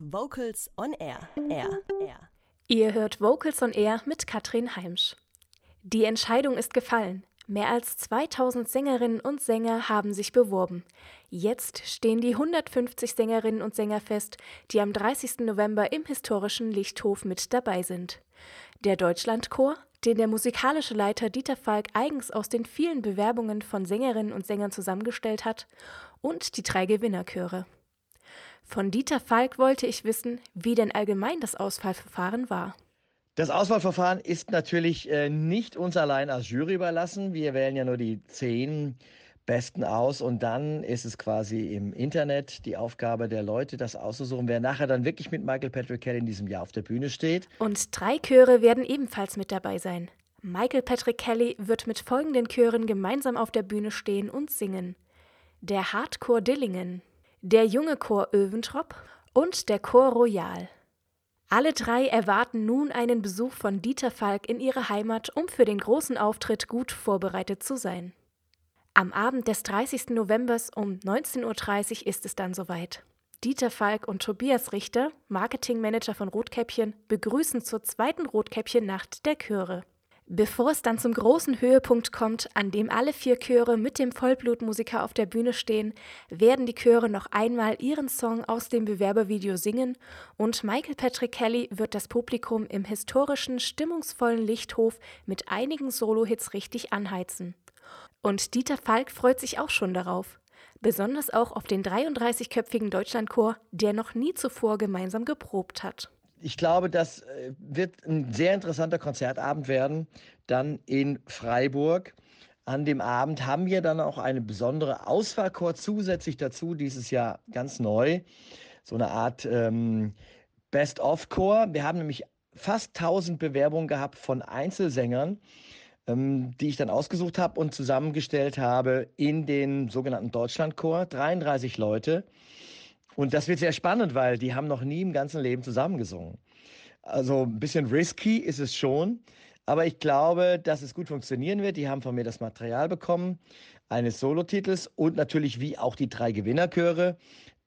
Vocals on Air. Air. Air. Ihr hört Vocals on Air mit Katrin Heimsch. Die Entscheidung ist gefallen. Mehr als 2000 Sängerinnen und Sänger haben sich beworben. Jetzt stehen die 150 Sängerinnen und Sänger fest, die am 30. November im historischen Lichthof mit dabei sind. Der Deutschlandchor, den der musikalische Leiter Dieter Falk eigens aus den vielen Bewerbungen von Sängerinnen und Sängern zusammengestellt hat, und die drei Gewinnerchöre. Von Dieter Falk wollte ich wissen, wie denn allgemein das Auswahlverfahren war. Das Auswahlverfahren ist natürlich äh, nicht uns allein als Jury überlassen. Wir wählen ja nur die zehn Besten aus und dann ist es quasi im Internet die Aufgabe der Leute, das auszusuchen, wer nachher dann wirklich mit Michael Patrick Kelly in diesem Jahr auf der Bühne steht. Und drei Chöre werden ebenfalls mit dabei sein. Michael Patrick Kelly wird mit folgenden Chören gemeinsam auf der Bühne stehen und singen. Der Hardcore Dillingen, der junge Chor Öventrop und der Chor Royal. Alle drei erwarten nun einen Besuch von Dieter Falk in ihre Heimat, um für den großen Auftritt gut vorbereitet zu sein. Am Abend des 30. November um 19.30 Uhr ist es dann soweit. Dieter Falk und Tobias Richter, Marketingmanager von Rotkäppchen, begrüßen zur zweiten Rotkäppchen-Nacht der Chöre. Bevor es dann zum großen Höhepunkt kommt, an dem alle vier Chöre mit dem Vollblutmusiker auf der Bühne stehen, werden die Chöre noch einmal ihren Song aus dem Bewerbervideo singen und Michael Patrick Kelly wird das Publikum im historischen, stimmungsvollen Lichthof mit einigen Solo-Hits richtig anheizen. Und Dieter Falk freut sich auch schon darauf. Besonders auch auf den 33-köpfigen Deutschlandchor, der noch nie zuvor gemeinsam geprobt hat ich glaube, das äh, wird ein sehr interessanter Konzertabend werden, dann in Freiburg. An dem Abend haben wir dann auch eine besondere Auswahlchor zusätzlich dazu, dieses Jahr ganz neu. So eine Art ähm, Best-of-Chor. Wir haben nämlich fast 1000 Bewerbungen gehabt von Einzelsängern, ähm, die ich dann ausgesucht habe und zusammengestellt habe in den sogenannten Deutschlandchor. 33 Leute. Und das wird sehr spannend, weil die haben noch nie im ganzen Leben zusammengesungen. Also ein bisschen risky ist es schon, aber ich glaube, dass es gut funktionieren wird. Die haben von mir das Material bekommen, eines Solotitels und natürlich wie auch die drei Gewinnerchöre,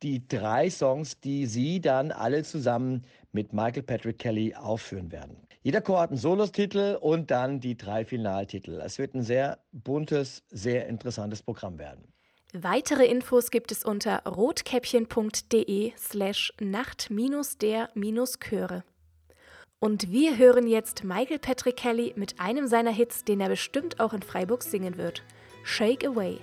die drei Songs, die sie dann alle zusammen mit Michael Patrick Kelly aufführen werden. Jeder Chor hat einen Solotitel und dann die drei Finaltitel. Es wird ein sehr buntes, sehr interessantes Programm werden. Weitere Infos gibt es unter rotkäppchen.de slash nacht-der-chöre. Und wir hören jetzt Michael Patrick Kelly mit einem seiner Hits, den er bestimmt auch in Freiburg singen wird. Shake Away.